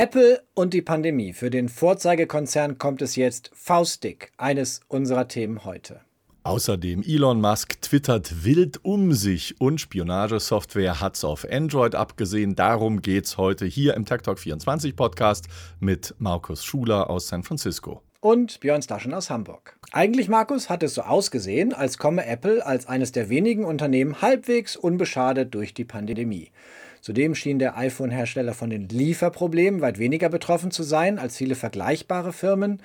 Apple und die Pandemie. Für den Vorzeigekonzern kommt es jetzt faustdick. Eines unserer Themen heute. Außerdem Elon Musk twittert wild um sich und Spionagesoftware hat's auf Android abgesehen. Darum geht's heute hier im Tech Talk 24 Podcast mit Markus Schuler aus San Francisco. Und Björn Staschen aus Hamburg. Eigentlich, Markus, hat es so ausgesehen, als komme Apple als eines der wenigen Unternehmen halbwegs unbeschadet durch die Pandemie. Zudem schien der iPhone-Hersteller von den Lieferproblemen weit weniger betroffen zu sein als viele vergleichbare Firmen.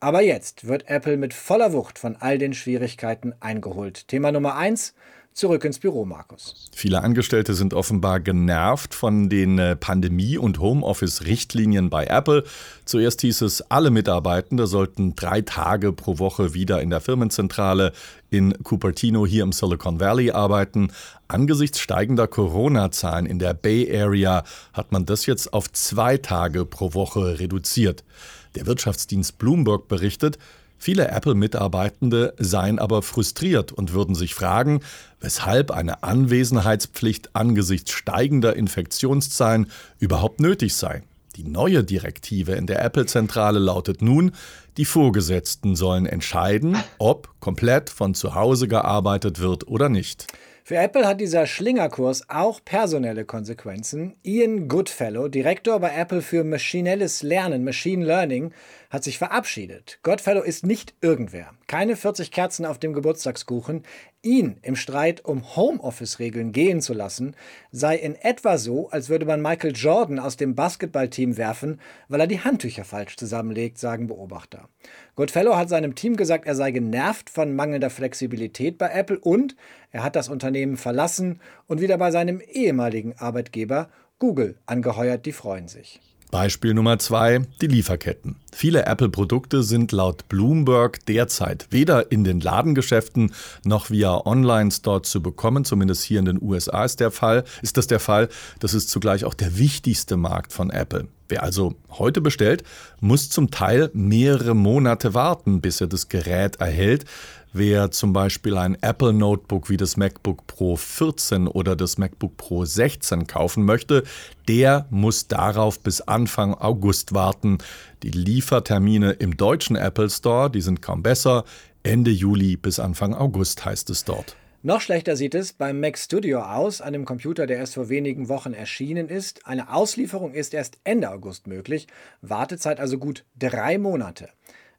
Aber jetzt wird Apple mit voller Wucht von all den Schwierigkeiten eingeholt. Thema Nummer eins zurück ins Büro, Markus. Viele Angestellte sind offenbar genervt von den äh, Pandemie- und Homeoffice-Richtlinien bei Apple. Zuerst hieß es, alle Mitarbeitende sollten drei Tage pro Woche wieder in der Firmenzentrale in Cupertino hier im Silicon Valley arbeiten. Angesichts steigender Corona-Zahlen in der Bay Area hat man das jetzt auf zwei Tage pro Woche reduziert. Der Wirtschaftsdienst Bloomberg berichtet, Viele Apple-Mitarbeitende seien aber frustriert und würden sich fragen, weshalb eine Anwesenheitspflicht angesichts steigender Infektionszahlen überhaupt nötig sei. Die neue Direktive in der Apple-Zentrale lautet nun, die Vorgesetzten sollen entscheiden, ob komplett von zu Hause gearbeitet wird oder nicht. Für Apple hat dieser Schlingerkurs auch personelle Konsequenzen. Ian Goodfellow, Direktor bei Apple für maschinelles Lernen, Machine Learning, hat sich verabschiedet. Goodfellow ist nicht irgendwer. Keine 40 Kerzen auf dem Geburtstagskuchen. Ihn im Streit um Homeoffice-Regeln gehen zu lassen, sei in etwa so, als würde man Michael Jordan aus dem Basketballteam werfen, weil er die Handtücher falsch zusammenlegt, sagen Beobachter. Goodfellow hat seinem Team gesagt, er sei genervt von mangelnder Flexibilität bei Apple und er hat das Unternehmen verlassen und wieder bei seinem ehemaligen Arbeitgeber Google angeheuert, die freuen sich. Beispiel Nummer zwei, die Lieferketten. Viele Apple-Produkte sind laut Bloomberg derzeit weder in den Ladengeschäften noch via Online-Store zu bekommen. Zumindest hier in den USA ist, der Fall, ist das der Fall. Das ist zugleich auch der wichtigste Markt von Apple. Wer also heute bestellt, muss zum Teil mehrere Monate warten, bis er das Gerät erhält. Wer zum Beispiel ein Apple Notebook wie das MacBook Pro 14 oder das MacBook Pro 16 kaufen möchte, der muss darauf bis Anfang August warten. Die Liefertermine im deutschen Apple Store, die sind kaum besser. Ende Juli bis Anfang August heißt es dort. Noch schlechter sieht es beim Mac Studio aus, einem Computer, der erst vor wenigen Wochen erschienen ist. Eine Auslieferung ist erst Ende August möglich, Wartezeit also gut drei Monate.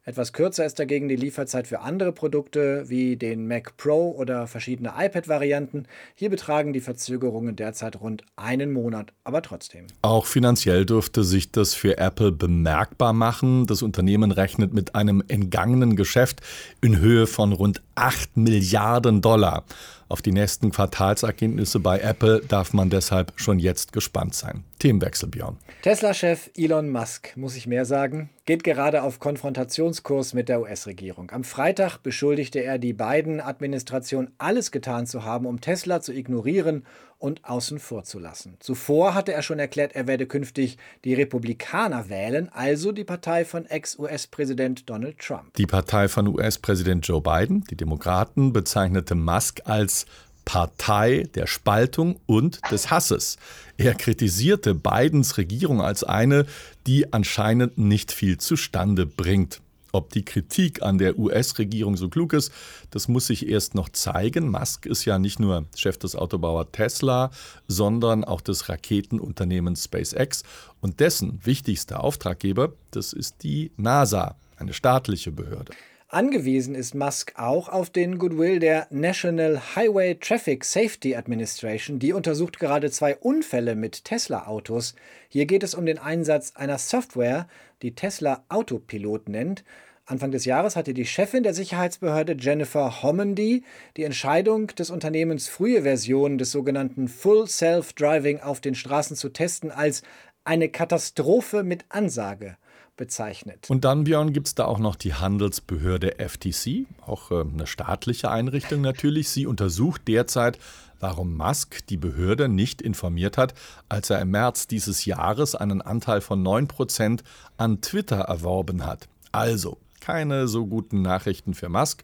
Etwas kürzer ist dagegen die Lieferzeit für andere Produkte wie den Mac Pro oder verschiedene iPad-Varianten. Hier betragen die Verzögerungen derzeit rund einen Monat, aber trotzdem. Auch finanziell dürfte sich das für Apple bemerkbar machen. Das Unternehmen rechnet mit einem entgangenen Geschäft in Höhe von rund 8 Milliarden Dollar. Auf die nächsten Quartalsergebnisse bei Apple darf man deshalb schon jetzt gespannt sein. Themenwechsel, Björn. Tesla-Chef Elon Musk, muss ich mehr sagen, geht gerade auf Konfrontationskurs mit der US-Regierung. Am Freitag beschuldigte er die Biden-Administration, alles getan zu haben, um Tesla zu ignorieren und außen vor zu lassen. Zuvor hatte er schon erklärt, er werde künftig die Republikaner wählen, also die Partei von Ex-US-Präsident Donald Trump. Die Partei von US-Präsident Joe Biden, die Demokraten, bezeichnete Musk als Partei der Spaltung und des Hasses. Er kritisierte Bidens Regierung als eine, die anscheinend nicht viel zustande bringt. Ob die Kritik an der US-Regierung so klug ist, das muss sich erst noch zeigen. Musk ist ja nicht nur Chef des Autobauer Tesla, sondern auch des Raketenunternehmens SpaceX. Und dessen wichtigster Auftraggeber, das ist die NASA, eine staatliche Behörde. Angewiesen ist Musk auch auf den Goodwill der National Highway Traffic Safety Administration. Die untersucht gerade zwei Unfälle mit Tesla-Autos. Hier geht es um den Einsatz einer Software, die Tesla Autopilot nennt. Anfang des Jahres hatte die Chefin der Sicherheitsbehörde Jennifer Homendy die Entscheidung des Unternehmens, frühe Versionen des sogenannten Full Self-Driving auf den Straßen zu testen, als eine Katastrophe mit Ansage bezeichnet. Und dann, Björn, gibt es da auch noch die Handelsbehörde FTC, auch äh, eine staatliche Einrichtung natürlich. Sie untersucht derzeit, warum Musk die Behörde nicht informiert hat, als er im März dieses Jahres einen Anteil von 9% an Twitter erworben hat. Also, keine so guten Nachrichten für Musk.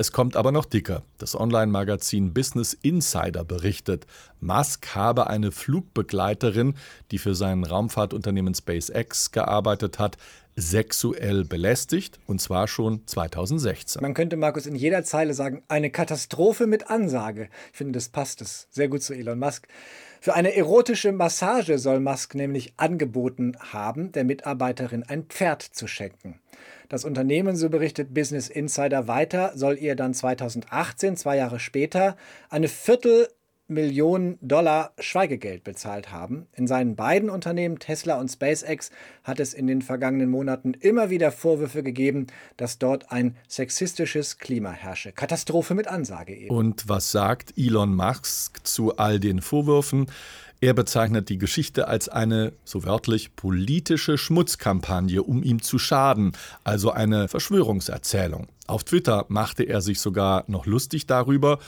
Es kommt aber noch dicker. Das Online-Magazin Business Insider berichtet, Musk habe eine Flugbegleiterin, die für sein Raumfahrtunternehmen SpaceX gearbeitet hat, sexuell belästigt, und zwar schon 2016. Man könnte, Markus, in jeder Zeile sagen, eine Katastrophe mit Ansage. Ich finde, das passt es sehr gut zu Elon Musk. Für eine erotische Massage soll Musk nämlich angeboten haben, der Mitarbeiterin ein Pferd zu schenken. Das Unternehmen, so berichtet Business Insider weiter, soll ihr dann 2018, zwei Jahre später, eine Viertel Millionen Dollar Schweigegeld bezahlt haben. In seinen beiden Unternehmen, Tesla und SpaceX, hat es in den vergangenen Monaten immer wieder Vorwürfe gegeben, dass dort ein sexistisches Klima herrsche. Katastrophe mit Ansage eben. Und was sagt Elon Musk zu all den Vorwürfen? Er bezeichnet die Geschichte als eine, so wörtlich, politische Schmutzkampagne, um ihm zu schaden, also eine Verschwörungserzählung. Auf Twitter machte er sich sogar noch lustig darüber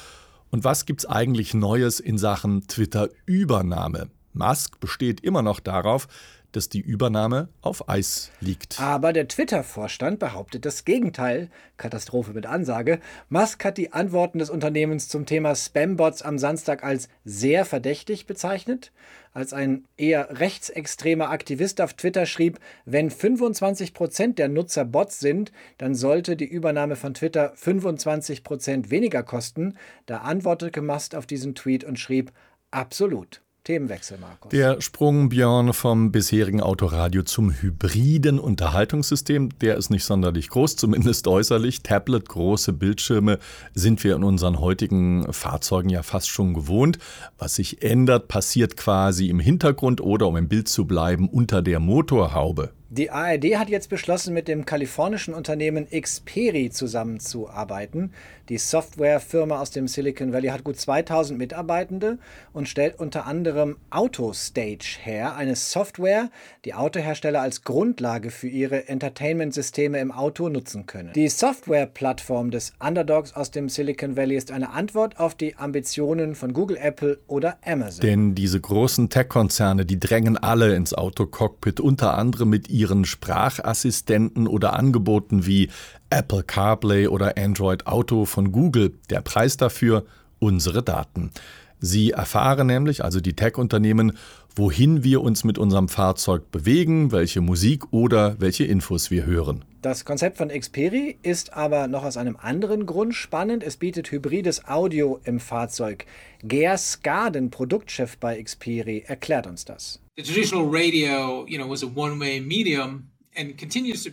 und was gibt's eigentlich Neues in Sachen Twitter-Übernahme? Musk besteht immer noch darauf, dass die Übernahme auf Eis liegt. Aber der Twitter-Vorstand behauptet das Gegenteil. Katastrophe mit Ansage. Musk hat die Antworten des Unternehmens zum Thema Spambots am Samstag als sehr verdächtig bezeichnet. Als ein eher rechtsextremer Aktivist auf Twitter schrieb, wenn 25 Prozent der Nutzer Bots sind, dann sollte die Übernahme von Twitter 25 Prozent weniger kosten. Da antwortete Musk auf diesen Tweet und schrieb, absolut. Themenwechsel, Markus. Der Sprung, Björn, vom bisherigen Autoradio zum hybriden Unterhaltungssystem, der ist nicht sonderlich groß, zumindest äußerlich. Tablet, große Bildschirme sind wir in unseren heutigen Fahrzeugen ja fast schon gewohnt. Was sich ändert, passiert quasi im Hintergrund oder, um im Bild zu bleiben, unter der Motorhaube. Die ARD hat jetzt beschlossen, mit dem kalifornischen Unternehmen Xperi zusammenzuarbeiten. Die Softwarefirma aus dem Silicon Valley hat gut 2000 Mitarbeitende und stellt unter anderem AutoStage her, eine Software, die Autohersteller als Grundlage für ihre Entertainment-Systeme im Auto nutzen können. Die Softwareplattform des Underdogs aus dem Silicon Valley ist eine Antwort auf die Ambitionen von Google, Apple oder Amazon. Denn diese großen Tech-Konzerne, die drängen alle ins Autocockpit, unter anderem mit ihren ihren Sprachassistenten oder Angeboten wie Apple CarPlay oder Android Auto von Google. Der Preis dafür unsere Daten. Sie erfahren nämlich, also die Tech-Unternehmen, wohin wir uns mit unserem Fahrzeug bewegen, welche Musik oder welche Infos wir hören. Das Konzept von Xperi ist aber noch aus einem anderen Grund spannend. Es bietet hybrides Audio im Fahrzeug. Ger Skaden, Produktchef bei Xperi, erklärt uns das. The traditional radio, you know, was a one-way medium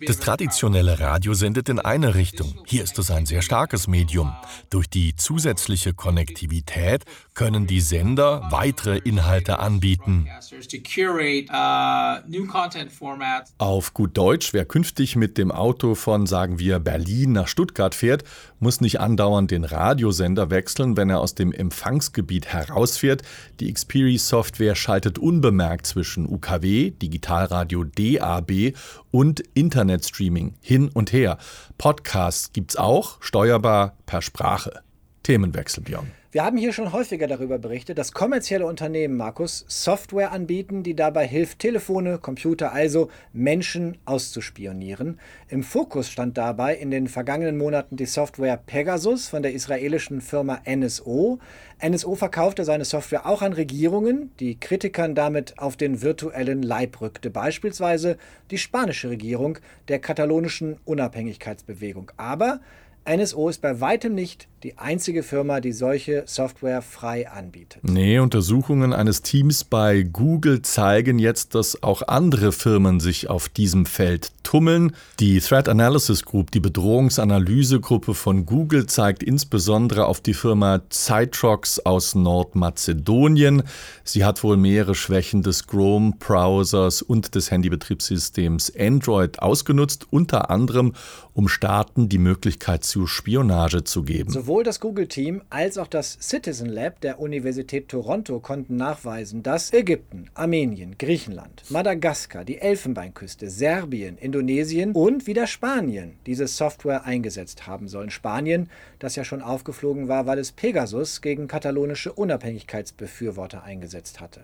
das traditionelle Radio sendet in eine Richtung. Hier ist es ein sehr starkes Medium. Durch die zusätzliche Konnektivität können die Sender weitere Inhalte anbieten. Auf gut Deutsch, wer künftig mit dem Auto von, sagen wir, Berlin nach Stuttgart fährt, muss nicht andauernd den Radiosender wechseln, wenn er aus dem Empfangsgebiet herausfährt. Die Xperi-Software schaltet unbemerkt zwischen UKW, Digitalradio DAB und Internetstreaming hin und her. Podcasts gibt's auch, steuerbar per Sprache. Themenwechsel, Björn. Wir haben hier schon häufiger darüber berichtet, dass kommerzielle Unternehmen, Markus, Software anbieten, die dabei hilft, Telefone, Computer, also Menschen auszuspionieren. Im Fokus stand dabei in den vergangenen Monaten die Software Pegasus von der israelischen Firma NSO. NSO verkaufte seine Software auch an Regierungen, die Kritikern damit auf den virtuellen Leib rückte, beispielsweise die spanische Regierung der katalonischen Unabhängigkeitsbewegung. Aber NSO ist bei weitem nicht die einzige Firma, die solche Software frei anbietet. Nee, Untersuchungen eines Teams bei Google zeigen jetzt, dass auch andere Firmen sich auf diesem Feld tummeln. Die Threat Analysis Group, die Bedrohungsanalysegruppe von Google, zeigt insbesondere auf die Firma Citrox aus Nordmazedonien. Sie hat wohl mehrere Schwächen des Chrome-Browsers und des Handybetriebssystems Android ausgenutzt, unter anderem um Staaten die Möglichkeit zu Spionage zu geben. So Sowohl das Google-Team als auch das Citizen Lab der Universität Toronto konnten nachweisen, dass Ägypten, Armenien, Griechenland, Madagaskar, die Elfenbeinküste, Serbien, Indonesien und wieder Spanien diese Software eingesetzt haben sollen. Spanien, das ja schon aufgeflogen war, weil es Pegasus gegen katalonische Unabhängigkeitsbefürworter eingesetzt hatte.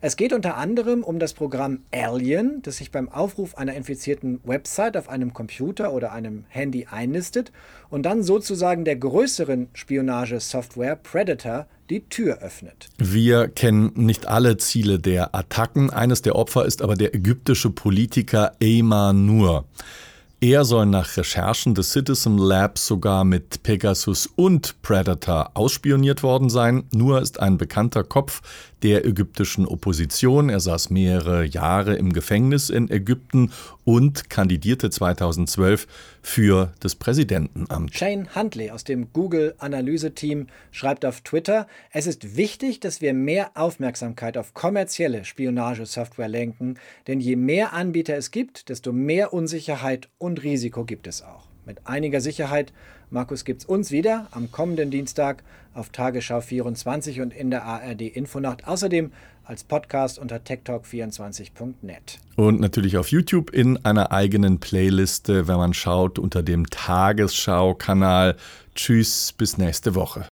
Es geht unter anderem um das Programm Alien, das sich beim Aufruf einer infizierten Website auf einem Computer oder einem Handy einnistet und dann sozusagen der größeren Spionagesoftware Predator die Tür öffnet. Wir kennen nicht alle Ziele der Attacken. Eines der Opfer ist aber der ägyptische Politiker Eyman Nur. Er soll nach Recherchen des Citizen Labs sogar mit Pegasus und Predator ausspioniert worden sein. Nur ist ein bekannter Kopf der ägyptischen Opposition. Er saß mehrere Jahre im Gefängnis in Ägypten und kandidierte 2012 für das Präsidentenamt. Shane Huntley aus dem Google-Analyse-Team schreibt auf Twitter, es ist wichtig, dass wir mehr Aufmerksamkeit auf kommerzielle Spionagesoftware lenken, denn je mehr Anbieter es gibt, desto mehr Unsicherheit und Risiko gibt es auch. Mit einiger Sicherheit, Markus, gibt es uns wieder am kommenden Dienstag auf Tagesschau 24 und in der ARD Infonacht. Außerdem als Podcast unter techtalk24.net. Und natürlich auf YouTube in einer eigenen Playliste, wenn man schaut, unter dem Tagesschau-Kanal. Tschüss, bis nächste Woche.